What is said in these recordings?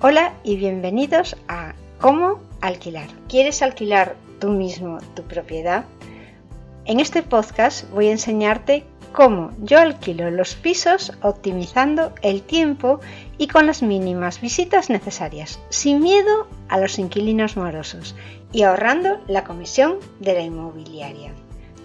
Hola y bienvenidos a ¿Cómo alquilar? ¿Quieres alquilar tú mismo tu propiedad? En este podcast voy a enseñarte cómo yo alquilo los pisos optimizando el tiempo y con las mínimas visitas necesarias, sin miedo a los inquilinos morosos y ahorrando la comisión de la inmobiliaria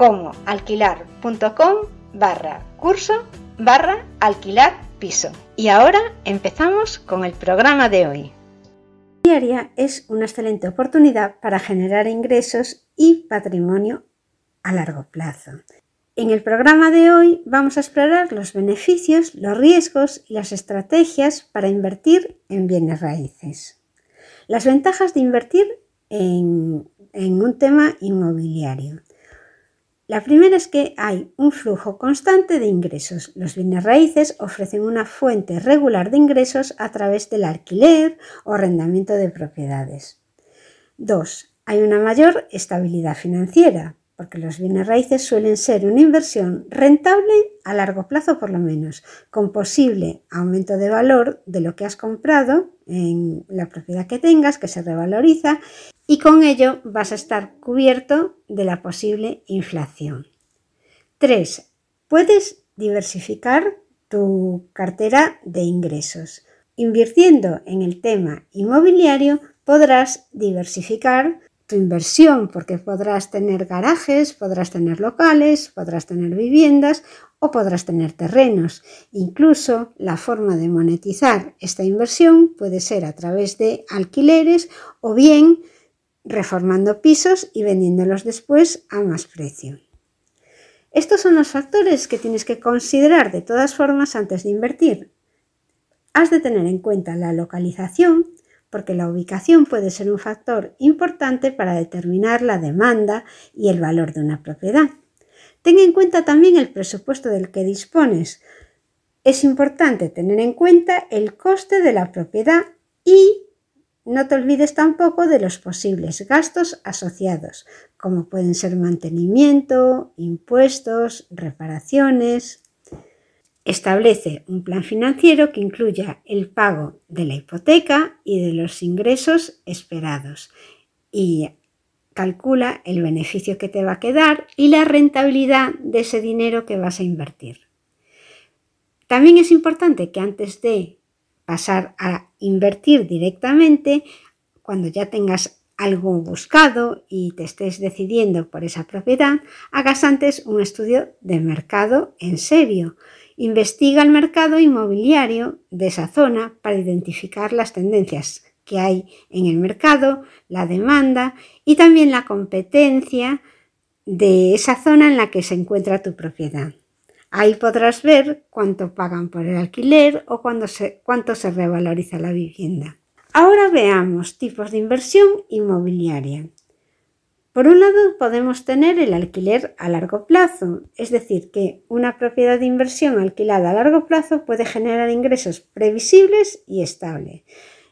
comoalquilar.com barra curso barra alquilar piso. Y ahora empezamos con el programa de hoy. Diaria es una excelente oportunidad para generar ingresos y patrimonio a largo plazo. En el programa de hoy vamos a explorar los beneficios, los riesgos y las estrategias para invertir en bienes raíces. Las ventajas de invertir en, en un tema inmobiliario. La primera es que hay un flujo constante de ingresos. Los bienes raíces ofrecen una fuente regular de ingresos a través del alquiler o arrendamiento de propiedades. 2. Hay una mayor estabilidad financiera, porque los bienes raíces suelen ser una inversión rentable a largo plazo por lo menos, con posible aumento de valor de lo que has comprado en la propiedad que tengas, que se revaloriza, y con ello vas a estar cubierto de la posible inflación. 3. Puedes diversificar tu cartera de ingresos. Invirtiendo en el tema inmobiliario podrás diversificar tu inversión porque podrás tener garajes, podrás tener locales, podrás tener viviendas o podrás tener terrenos. Incluso la forma de monetizar esta inversión puede ser a través de alquileres o bien reformando pisos y vendiéndolos después a más precio. Estos son los factores que tienes que considerar de todas formas antes de invertir. Has de tener en cuenta la localización, porque la ubicación puede ser un factor importante para determinar la demanda y el valor de una propiedad. Ten en cuenta también el presupuesto del que dispones. Es importante tener en cuenta el coste de la propiedad y no te olvides tampoco de los posibles gastos asociados, como pueden ser mantenimiento, impuestos, reparaciones. Establece un plan financiero que incluya el pago de la hipoteca y de los ingresos esperados y calcula el beneficio que te va a quedar y la rentabilidad de ese dinero que vas a invertir. También es importante que antes de pasar a invertir directamente, cuando ya tengas algo buscado y te estés decidiendo por esa propiedad, hagas antes un estudio de mercado en serio. Investiga el mercado inmobiliario de esa zona para identificar las tendencias que hay en el mercado, la demanda y también la competencia de esa zona en la que se encuentra tu propiedad. Ahí podrás ver cuánto pagan por el alquiler o cuánto se, cuánto se revaloriza la vivienda. Ahora veamos tipos de inversión inmobiliaria. Por un lado podemos tener el alquiler a largo plazo, es decir, que una propiedad de inversión alquilada a largo plazo puede generar ingresos previsibles y estables.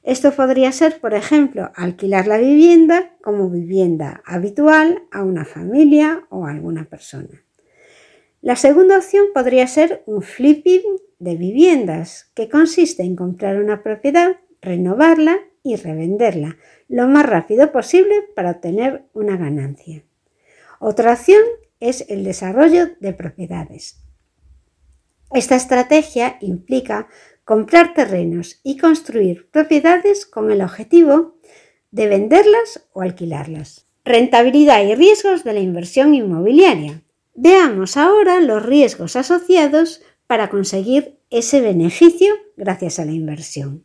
Esto podría ser, por ejemplo, alquilar la vivienda como vivienda habitual a una familia o a alguna persona. La segunda opción podría ser un flipping de viviendas, que consiste en comprar una propiedad renovarla y revenderla lo más rápido posible para obtener una ganancia. Otra opción es el desarrollo de propiedades. Esta estrategia implica comprar terrenos y construir propiedades con el objetivo de venderlas o alquilarlas. Rentabilidad y riesgos de la inversión inmobiliaria. Veamos ahora los riesgos asociados para conseguir ese beneficio gracias a la inversión.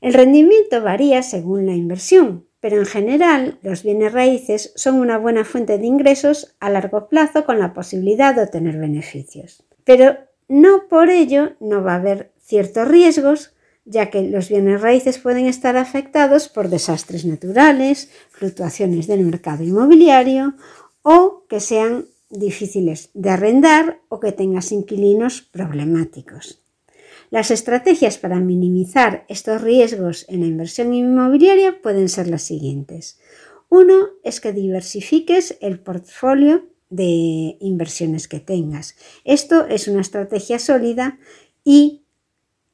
El rendimiento varía según la inversión, pero en general los bienes raíces son una buena fuente de ingresos a largo plazo con la posibilidad de obtener beneficios. Pero no por ello no va a haber ciertos riesgos, ya que los bienes raíces pueden estar afectados por desastres naturales, fluctuaciones del mercado inmobiliario o que sean difíciles de arrendar o que tengas inquilinos problemáticos. Las estrategias para minimizar estos riesgos en la inversión inmobiliaria pueden ser las siguientes. Uno es que diversifiques el portfolio de inversiones que tengas. Esto es una estrategia sólida y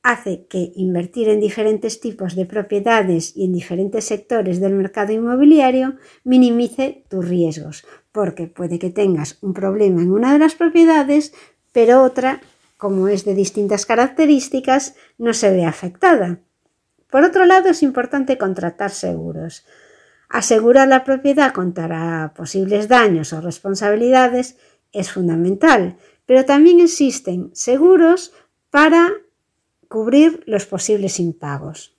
hace que invertir en diferentes tipos de propiedades y en diferentes sectores del mercado inmobiliario minimice tus riesgos, porque puede que tengas un problema en una de las propiedades, pero otra como es de distintas características, no se ve afectada. Por otro lado, es importante contratar seguros. Asegurar la propiedad contra posibles daños o responsabilidades es fundamental, pero también existen seguros para cubrir los posibles impagos.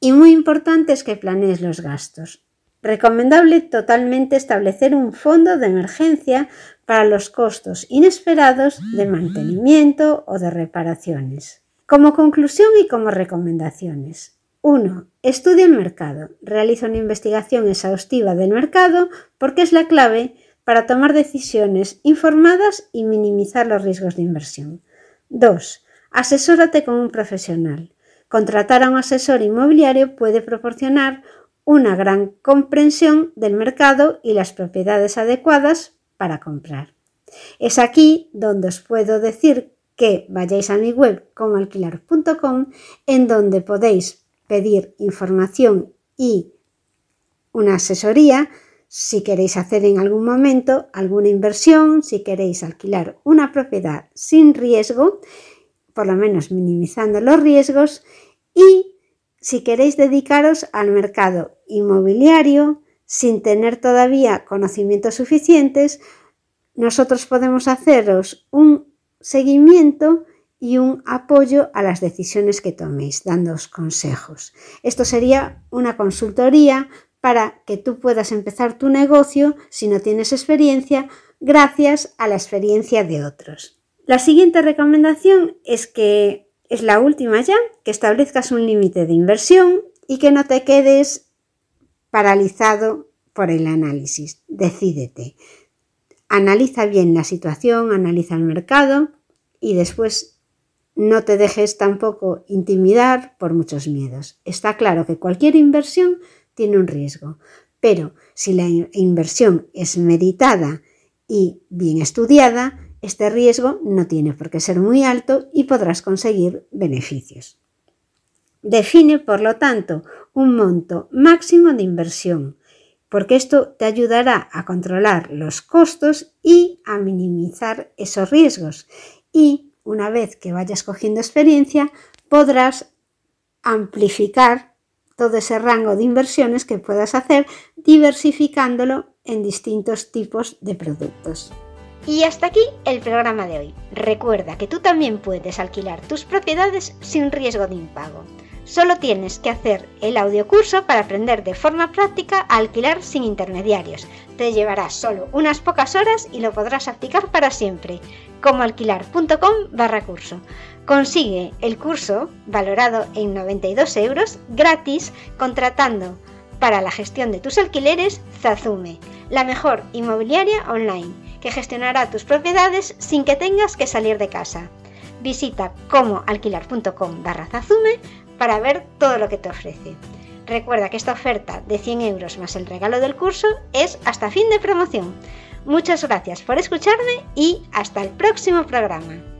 Y muy importante es que planees los gastos. Recomendable totalmente establecer un fondo de emergencia para los costos inesperados de mantenimiento o de reparaciones. Como conclusión y como recomendaciones. 1. Estudia el mercado. Realiza una investigación exhaustiva del mercado porque es la clave para tomar decisiones informadas y minimizar los riesgos de inversión. 2. Asesórate con un profesional. Contratar a un asesor inmobiliario puede proporcionar una gran comprensión del mercado y las propiedades adecuadas para comprar. Es aquí donde os puedo decir que vayáis a mi web comoalquilar.com en donde podéis pedir información y una asesoría si queréis hacer en algún momento alguna inversión, si queréis alquilar una propiedad sin riesgo, por lo menos minimizando los riesgos, y si queréis dedicaros al mercado inmobiliario, sin tener todavía conocimientos suficientes, nosotros podemos haceros un seguimiento y un apoyo a las decisiones que toméis, dándoos consejos. Esto sería una consultoría para que tú puedas empezar tu negocio si no tienes experiencia, gracias a la experiencia de otros. La siguiente recomendación es que es la última ya, que establezcas un límite de inversión y que no te quedes paralizado por el análisis. Decídete. Analiza bien la situación, analiza el mercado y después no te dejes tampoco intimidar por muchos miedos. Está claro que cualquier inversión tiene un riesgo, pero si la inversión es meditada y bien estudiada, este riesgo no tiene por qué ser muy alto y podrás conseguir beneficios. Define, por lo tanto, un monto máximo de inversión, porque esto te ayudará a controlar los costos y a minimizar esos riesgos. Y una vez que vayas cogiendo experiencia, podrás amplificar todo ese rango de inversiones que puedas hacer diversificándolo en distintos tipos de productos. Y hasta aquí el programa de hoy. Recuerda que tú también puedes alquilar tus propiedades sin riesgo de impago. Solo tienes que hacer el audiocurso para aprender de forma práctica a alquilar sin intermediarios. Te llevará solo unas pocas horas y lo podrás aplicar para siempre. Como alquilar.com barra curso. Consigue el curso, valorado en 92 euros, gratis, contratando para la gestión de tus alquileres Zazume, la mejor inmobiliaria online, que gestionará tus propiedades sin que tengas que salir de casa. Visita comoalquilar.com barra Zazume para ver todo lo que te ofrece. Recuerda que esta oferta de 100 euros más el regalo del curso es hasta fin de promoción. Muchas gracias por escucharme y hasta el próximo programa.